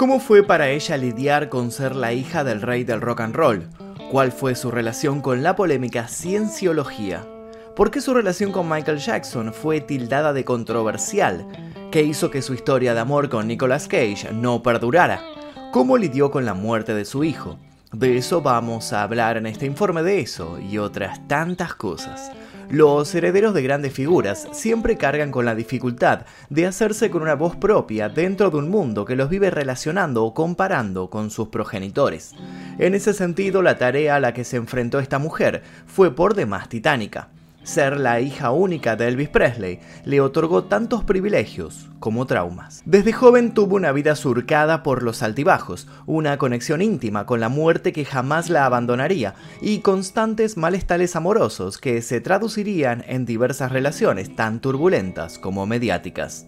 ¿Cómo fue para ella lidiar con ser la hija del rey del rock and roll? ¿Cuál fue su relación con la polémica cienciología? ¿Por qué su relación con Michael Jackson fue tildada de controversial? ¿Qué hizo que su historia de amor con Nicolas Cage no perdurara? ¿Cómo lidió con la muerte de su hijo? De eso vamos a hablar en este informe de eso y otras tantas cosas. Los herederos de grandes figuras siempre cargan con la dificultad de hacerse con una voz propia dentro de un mundo que los vive relacionando o comparando con sus progenitores. En ese sentido, la tarea a la que se enfrentó esta mujer fue por demás titánica. Ser la hija única de Elvis Presley le otorgó tantos privilegios como traumas. Desde joven tuvo una vida surcada por los altibajos, una conexión íntima con la muerte que jamás la abandonaría y constantes malestares amorosos que se traducirían en diversas relaciones tan turbulentas como mediáticas.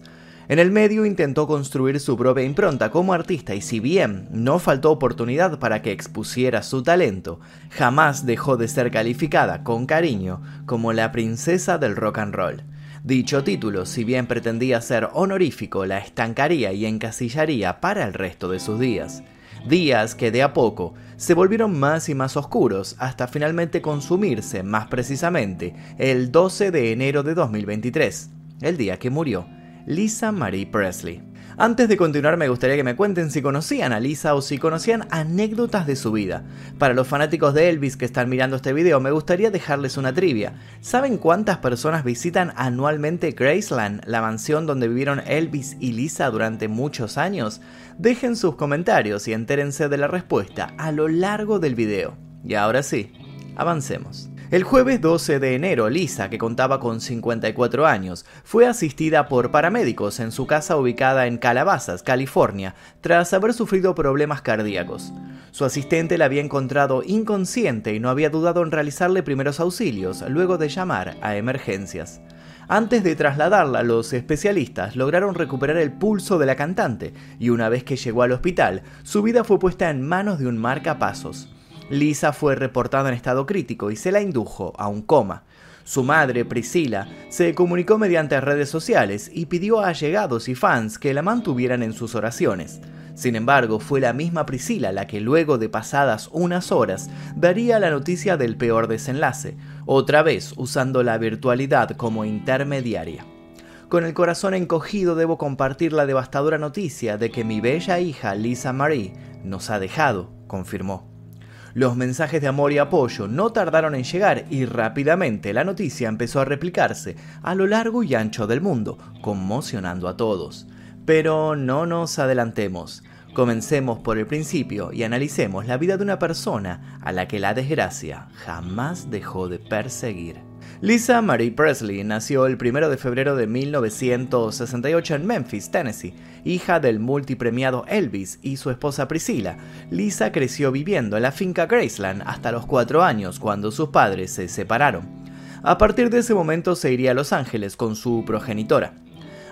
En el medio intentó construir su propia impronta como artista y si bien no faltó oportunidad para que expusiera su talento, jamás dejó de ser calificada con cariño como la princesa del rock and roll. Dicho título, si bien pretendía ser honorífico, la estancaría y encasillaría para el resto de sus días. Días que de a poco se volvieron más y más oscuros hasta finalmente consumirse, más precisamente, el 12 de enero de 2023, el día que murió Lisa Marie Presley. Antes de continuar me gustaría que me cuenten si conocían a Lisa o si conocían anécdotas de su vida. Para los fanáticos de Elvis que están mirando este video me gustaría dejarles una trivia. ¿Saben cuántas personas visitan anualmente Graceland, la mansión donde vivieron Elvis y Lisa durante muchos años? Dejen sus comentarios y entérense de la respuesta a lo largo del video. Y ahora sí, avancemos. El jueves 12 de enero, Lisa, que contaba con 54 años, fue asistida por paramédicos en su casa ubicada en Calabazas, California, tras haber sufrido problemas cardíacos. Su asistente la había encontrado inconsciente y no había dudado en realizarle primeros auxilios luego de llamar a emergencias. Antes de trasladarla, los especialistas lograron recuperar el pulso de la cantante y una vez que llegó al hospital, su vida fue puesta en manos de un marcapasos. Lisa fue reportada en estado crítico y se la indujo a un coma. Su madre, Priscila, se comunicó mediante redes sociales y pidió a allegados y fans que la mantuvieran en sus oraciones. Sin embargo, fue la misma Priscila la que luego de pasadas unas horas daría la noticia del peor desenlace, otra vez usando la virtualidad como intermediaria. Con el corazón encogido debo compartir la devastadora noticia de que mi bella hija Lisa Marie nos ha dejado, confirmó. Los mensajes de amor y apoyo no tardaron en llegar y rápidamente la noticia empezó a replicarse a lo largo y ancho del mundo, conmocionando a todos. Pero no nos adelantemos. Comencemos por el principio y analicemos la vida de una persona a la que la desgracia jamás dejó de perseguir. Lisa Marie Presley nació el 1 de febrero de 1968 en Memphis, Tennessee, hija del multipremiado Elvis y su esposa Priscilla. Lisa creció viviendo en la finca Graceland hasta los 4 años cuando sus padres se separaron. A partir de ese momento se iría a Los Ángeles con su progenitora.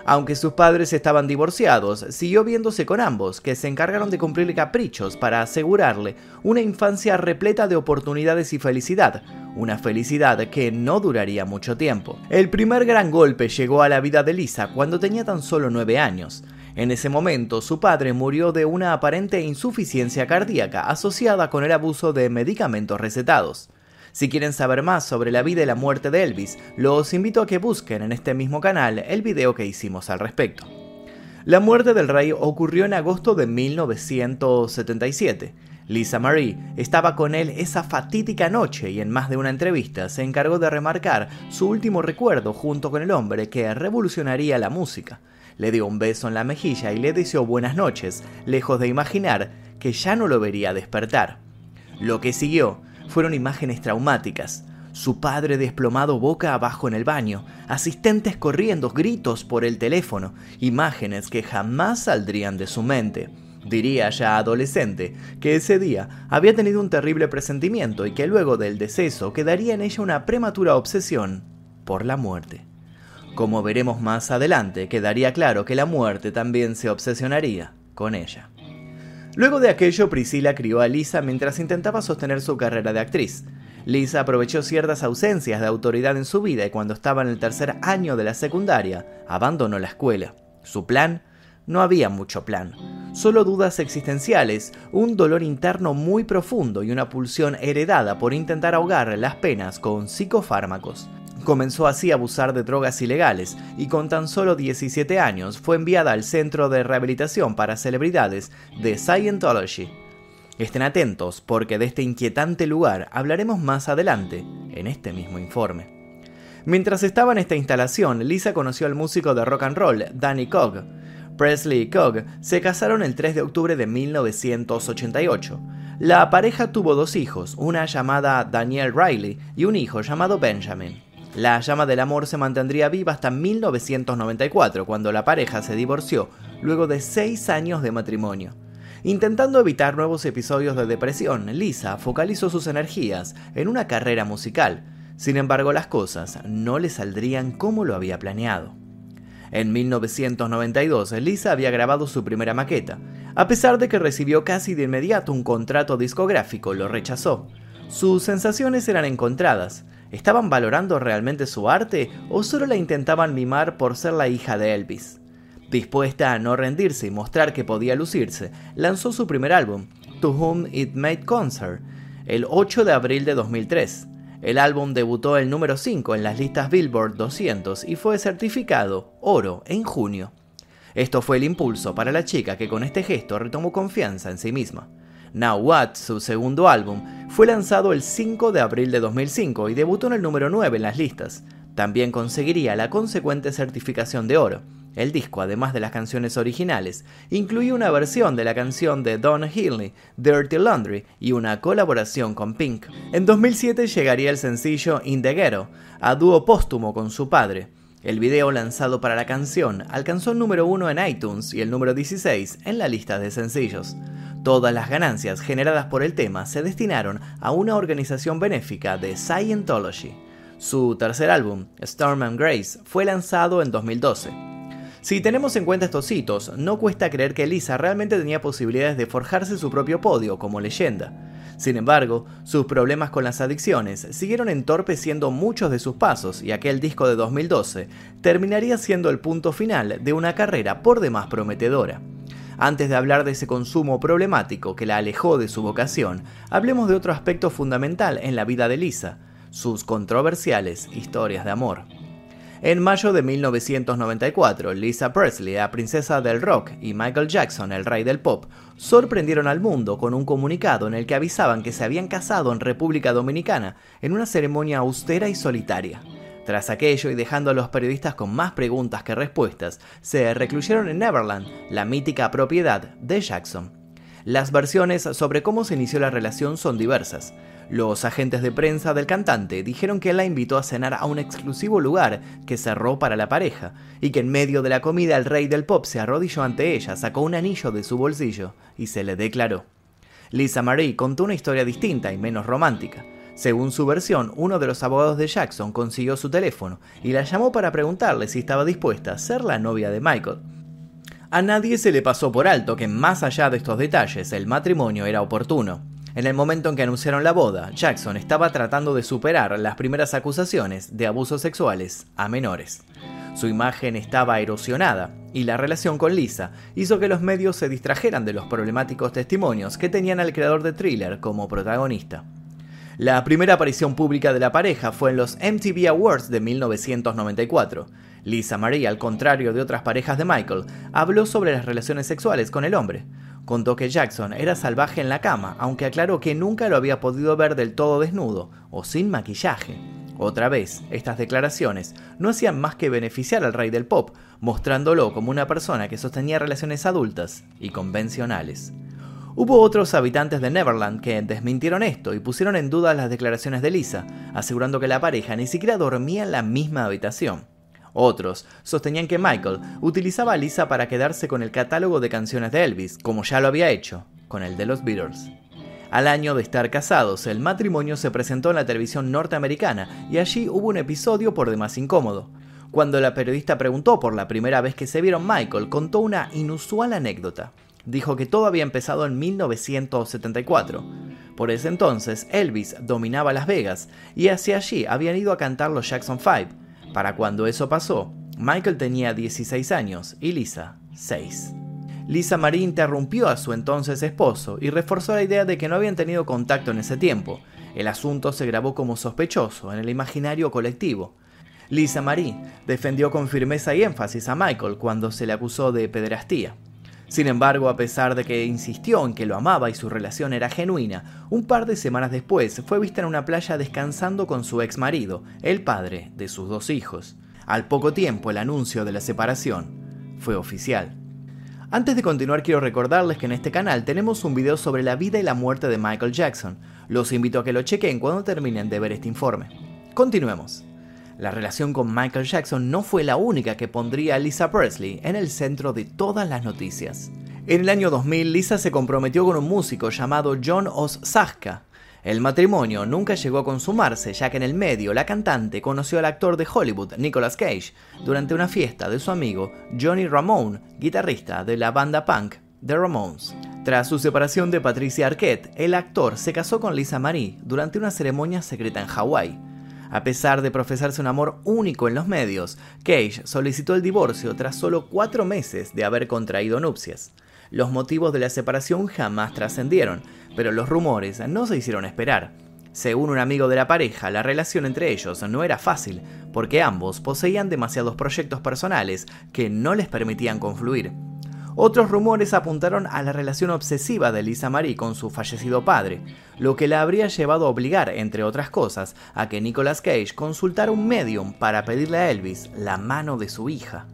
Aunque sus padres estaban divorciados, siguió viéndose con ambos, que se encargaron de cumplirle caprichos para asegurarle una infancia repleta de oportunidades y felicidad, una felicidad que no duraría mucho tiempo. El primer gran golpe llegó a la vida de Lisa cuando tenía tan solo nueve años. En ese momento, su padre murió de una aparente insuficiencia cardíaca asociada con el abuso de medicamentos recetados. Si quieren saber más sobre la vida y la muerte de Elvis, los invito a que busquen en este mismo canal el video que hicimos al respecto. La muerte del rey ocurrió en agosto de 1977. Lisa Marie estaba con él esa fatídica noche y en más de una entrevista se encargó de remarcar su último recuerdo junto con el hombre que revolucionaría la música. Le dio un beso en la mejilla y le deseó buenas noches, lejos de imaginar que ya no lo vería despertar. Lo que siguió fueron imágenes traumáticas. Su padre desplomado boca abajo en el baño, asistentes corriendo, gritos por el teléfono, imágenes que jamás saldrían de su mente. Diría ya adolescente que ese día había tenido un terrible presentimiento y que luego del deceso quedaría en ella una prematura obsesión por la muerte. Como veremos más adelante, quedaría claro que la muerte también se obsesionaría con ella. Luego de aquello, Priscilla crió a Lisa mientras intentaba sostener su carrera de actriz. Lisa aprovechó ciertas ausencias de autoridad en su vida y cuando estaba en el tercer año de la secundaria, abandonó la escuela. Su plan no había mucho plan. solo dudas existenciales, un dolor interno muy profundo y una pulsión heredada por intentar ahogar las penas con psicofármacos. Comenzó así a abusar de drogas ilegales y con tan solo 17 años fue enviada al Centro de Rehabilitación para Celebridades de Scientology. Estén atentos porque de este inquietante lugar hablaremos más adelante en este mismo informe. Mientras estaba en esta instalación, Lisa conoció al músico de rock and roll Danny Cogg. Presley y Cogg se casaron el 3 de octubre de 1988. La pareja tuvo dos hijos, una llamada Danielle Riley y un hijo llamado Benjamin. La llama del amor se mantendría viva hasta 1994, cuando la pareja se divorció, luego de seis años de matrimonio. Intentando evitar nuevos episodios de depresión, Lisa focalizó sus energías en una carrera musical. Sin embargo, las cosas no le saldrían como lo había planeado. En 1992, Lisa había grabado su primera maqueta. A pesar de que recibió casi de inmediato un contrato discográfico, lo rechazó. Sus sensaciones eran encontradas. ¿Estaban valorando realmente su arte o solo la intentaban mimar por ser la hija de Elvis? Dispuesta a no rendirse y mostrar que podía lucirse, lanzó su primer álbum, To Whom It Made Concert, el 8 de abril de 2003. El álbum debutó el número 5 en las listas Billboard 200 y fue certificado oro en junio. Esto fue el impulso para la chica que con este gesto retomó confianza en sí misma. Now What, su segundo álbum, fue lanzado el 5 de abril de 2005 y debutó en el número 9 en las listas. También conseguiría la consecuente certificación de oro. El disco, además de las canciones originales, incluía una versión de la canción de Don Healy, Dirty Laundry, y una colaboración con Pink. En 2007 llegaría el sencillo In the Ghetto, a dúo póstumo con su padre. El video lanzado para la canción alcanzó el número 1 en iTunes y el número 16 en la lista de sencillos. Todas las ganancias generadas por el tema se destinaron a una organización benéfica de Scientology. Su tercer álbum, Storm and Grace, fue lanzado en 2012. Si tenemos en cuenta estos hitos, no cuesta creer que Lisa realmente tenía posibilidades de forjarse su propio podio como leyenda. Sin embargo, sus problemas con las adicciones siguieron entorpeciendo muchos de sus pasos y aquel disco de 2012 terminaría siendo el punto final de una carrera por demás prometedora. Antes de hablar de ese consumo problemático que la alejó de su vocación, hablemos de otro aspecto fundamental en la vida de Lisa, sus controversiales historias de amor. En mayo de 1994, Lisa Presley, la princesa del rock, y Michael Jackson, el rey del pop, sorprendieron al mundo con un comunicado en el que avisaban que se habían casado en República Dominicana en una ceremonia austera y solitaria. Tras aquello y dejando a los periodistas con más preguntas que respuestas, se recluyeron en Neverland, la mítica propiedad de Jackson. Las versiones sobre cómo se inició la relación son diversas. Los agentes de prensa del cantante dijeron que la invitó a cenar a un exclusivo lugar que cerró para la pareja, y que en medio de la comida el rey del pop se arrodilló ante ella, sacó un anillo de su bolsillo y se le declaró. Lisa Marie contó una historia distinta y menos romántica. Según su versión, uno de los abogados de Jackson consiguió su teléfono y la llamó para preguntarle si estaba dispuesta a ser la novia de Michael. A nadie se le pasó por alto que más allá de estos detalles el matrimonio era oportuno. En el momento en que anunciaron la boda, Jackson estaba tratando de superar las primeras acusaciones de abusos sexuales a menores. Su imagen estaba erosionada y la relación con Lisa hizo que los medios se distrajeran de los problemáticos testimonios que tenían al creador de Thriller como protagonista. La primera aparición pública de la pareja fue en los MTV Awards de 1994. Lisa Marie, al contrario de otras parejas de Michael, habló sobre las relaciones sexuales con el hombre. Contó que Jackson era salvaje en la cama, aunque aclaró que nunca lo había podido ver del todo desnudo o sin maquillaje. Otra vez, estas declaraciones no hacían más que beneficiar al rey del pop, mostrándolo como una persona que sostenía relaciones adultas y convencionales. Hubo otros habitantes de Neverland que desmintieron esto y pusieron en duda las declaraciones de Lisa, asegurando que la pareja ni siquiera dormía en la misma habitación. Otros sostenían que Michael utilizaba a Lisa para quedarse con el catálogo de canciones de Elvis, como ya lo había hecho con el de los Beatles. Al año de estar casados, el matrimonio se presentó en la televisión norteamericana y allí hubo un episodio por demás incómodo. Cuando la periodista preguntó por la primera vez que se vieron, Michael contó una inusual anécdota dijo que todo había empezado en 1974. Por ese entonces, Elvis dominaba Las Vegas y hacia allí habían ido a cantar los Jackson 5. Para cuando eso pasó, Michael tenía 16 años y Lisa 6. Lisa Marie interrumpió a su entonces esposo y reforzó la idea de que no habían tenido contacto en ese tiempo. El asunto se grabó como sospechoso en el imaginario colectivo. Lisa Marie defendió con firmeza y énfasis a Michael cuando se le acusó de pederastía. Sin embargo, a pesar de que insistió en que lo amaba y su relación era genuina, un par de semanas después fue vista en una playa descansando con su ex marido, el padre de sus dos hijos. Al poco tiempo, el anuncio de la separación fue oficial. Antes de continuar, quiero recordarles que en este canal tenemos un video sobre la vida y la muerte de Michael Jackson. Los invito a que lo chequen cuando terminen de ver este informe. Continuemos. La relación con Michael Jackson no fue la única que pondría a Lisa Presley en el centro de todas las noticias. En el año 2000, Lisa se comprometió con un músico llamado John Ossachka. El matrimonio nunca llegó a consumarse, ya que en el medio la cantante conoció al actor de Hollywood, Nicolas Cage, durante una fiesta de su amigo Johnny Ramone, guitarrista de la banda punk The Ramones. Tras su separación de Patricia Arquette, el actor se casó con Lisa Marie durante una ceremonia secreta en Hawái. A pesar de profesarse un amor único en los medios, Cage solicitó el divorcio tras solo cuatro meses de haber contraído nupcias. Los motivos de la separación jamás trascendieron, pero los rumores no se hicieron esperar. Según un amigo de la pareja, la relación entre ellos no era fácil, porque ambos poseían demasiados proyectos personales que no les permitían confluir. Otros rumores apuntaron a la relación obsesiva de Lisa Marie con su fallecido padre, lo que la habría llevado a obligar, entre otras cosas, a que Nicolas Cage consultara un medium para pedirle a Elvis la mano de su hija.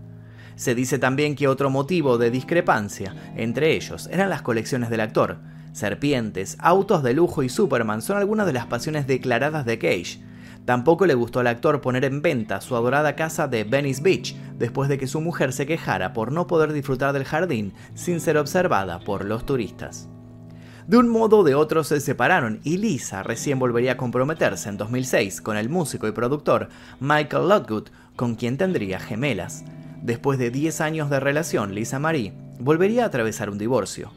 Se dice también que otro motivo de discrepancia entre ellos eran las colecciones del actor. Serpientes, autos de lujo y Superman son algunas de las pasiones declaradas de Cage, Tampoco le gustó al actor poner en venta su adorada casa de Venice Beach después de que su mujer se quejara por no poder disfrutar del jardín sin ser observada por los turistas. De un modo o de otro se separaron y Lisa recién volvería a comprometerse en 2006 con el músico y productor Michael Lockwood, con quien tendría gemelas. Después de 10 años de relación, Lisa Marie volvería a atravesar un divorcio.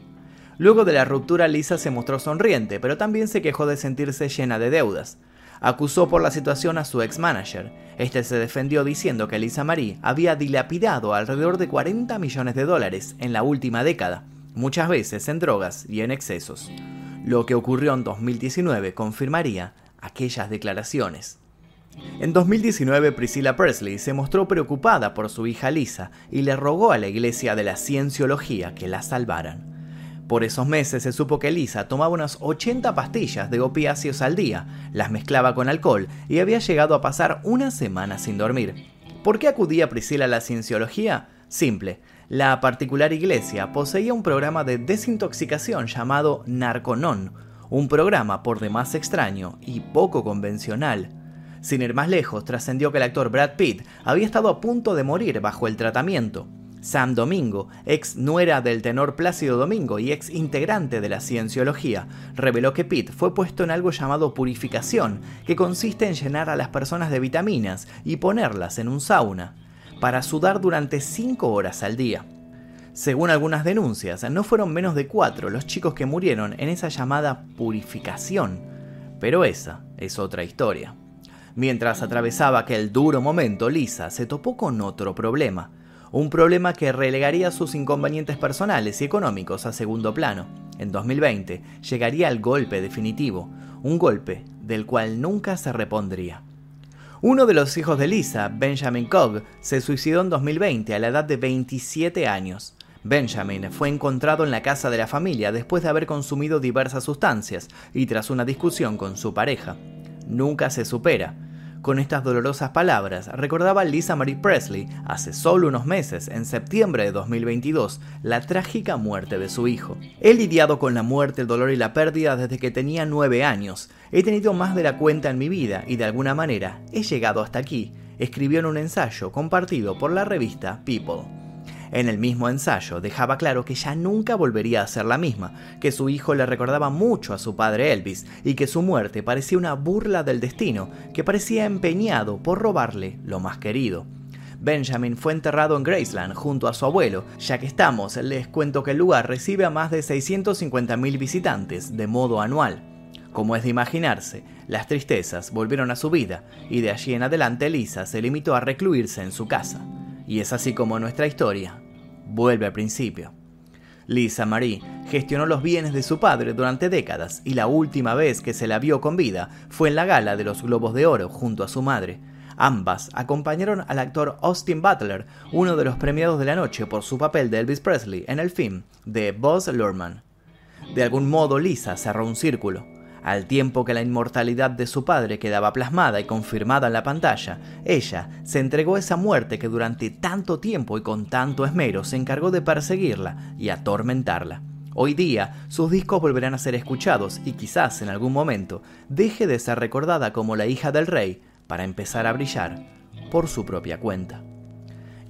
Luego de la ruptura, Lisa se mostró sonriente, pero también se quejó de sentirse llena de deudas acusó por la situación a su ex manager. Este se defendió diciendo que Lisa Marie había dilapidado alrededor de 40 millones de dólares en la última década, muchas veces en drogas y en excesos. Lo que ocurrió en 2019 confirmaría aquellas declaraciones. En 2019 Priscilla Presley se mostró preocupada por su hija Lisa y le rogó a la iglesia de la cienciología que la salvaran. Por esos meses se supo que Lisa tomaba unas 80 pastillas de opiáceos al día, las mezclaba con alcohol y había llegado a pasar una semana sin dormir. ¿Por qué acudía Priscila a la cienciología? Simple. La particular iglesia poseía un programa de desintoxicación llamado Narconon, un programa por demás extraño y poco convencional. Sin ir más lejos, trascendió que el actor Brad Pitt había estado a punto de morir bajo el tratamiento. Sam Domingo, ex nuera del tenor Plácido Domingo y ex integrante de la cienciología, reveló que Pitt fue puesto en algo llamado purificación, que consiste en llenar a las personas de vitaminas y ponerlas en un sauna, para sudar durante 5 horas al día. Según algunas denuncias, no fueron menos de cuatro los chicos que murieron en esa llamada purificación, pero esa es otra historia. Mientras atravesaba aquel duro momento, Lisa se topó con otro problema un problema que relegaría sus inconvenientes personales y económicos a segundo plano. En 2020 llegaría el golpe definitivo, un golpe del cual nunca se repondría. Uno de los hijos de Lisa, Benjamin Cogg, se suicidó en 2020 a la edad de 27 años. Benjamin fue encontrado en la casa de la familia después de haber consumido diversas sustancias y tras una discusión con su pareja. Nunca se supera, con estas dolorosas palabras recordaba Lisa Marie Presley hace solo unos meses, en septiembre de 2022, la trágica muerte de su hijo. He lidiado con la muerte, el dolor y la pérdida desde que tenía nueve años. He tenido más de la cuenta en mi vida y de alguna manera he llegado hasta aquí, escribió en un ensayo compartido por la revista People. En el mismo ensayo dejaba claro que ya nunca volvería a ser la misma, que su hijo le recordaba mucho a su padre Elvis y que su muerte parecía una burla del destino, que parecía empeñado por robarle lo más querido. Benjamin fue enterrado en Graceland junto a su abuelo. Ya que estamos, les cuento que el lugar recibe a más de 650.000 visitantes de modo anual. Como es de imaginarse, las tristezas volvieron a su vida y de allí en adelante Lisa se limitó a recluirse en su casa. Y es así como nuestra historia vuelve al principio. Lisa Marie gestionó los bienes de su padre durante décadas y la última vez que se la vio con vida fue en la gala de los Globos de Oro junto a su madre. Ambas acompañaron al actor Austin Butler, uno de los premiados de la noche por su papel de Elvis Presley en el film de Buzz Luhrmann. De algún modo Lisa cerró un círculo. Al tiempo que la inmortalidad de su padre quedaba plasmada y confirmada en la pantalla, ella se entregó a esa muerte que durante tanto tiempo y con tanto esmero se encargó de perseguirla y atormentarla. Hoy día, sus discos volverán a ser escuchados y quizás en algún momento deje de ser recordada como la hija del rey para empezar a brillar por su propia cuenta.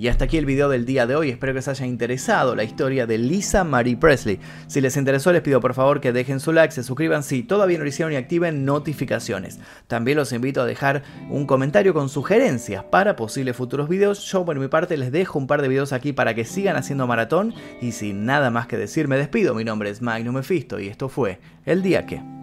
Y hasta aquí el video del día de hoy, espero que os haya interesado la historia de Lisa Marie Presley. Si les interesó les pido por favor que dejen su like, se suscriban si todavía no lo hicieron y activen notificaciones. También los invito a dejar un comentario con sugerencias para posibles futuros videos. Yo por mi parte les dejo un par de videos aquí para que sigan haciendo maratón y sin nada más que decir me despido. Mi nombre es Magnum Mephisto y esto fue El Día Que.